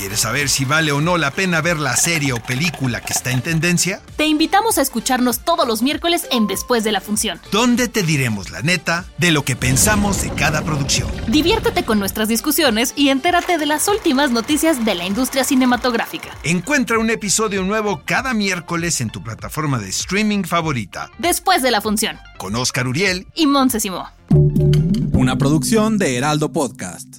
¿Quieres saber si vale o no la pena ver la serie o película que está en tendencia? Te invitamos a escucharnos todos los miércoles en Después de la Función. Donde te diremos la neta de lo que pensamos de cada producción. Diviértete con nuestras discusiones y entérate de las últimas noticias de la industria cinematográfica. Encuentra un episodio nuevo cada miércoles en tu plataforma de streaming favorita. Después de la Función. Con Oscar Uriel y Montse Simó. Una producción de Heraldo Podcast.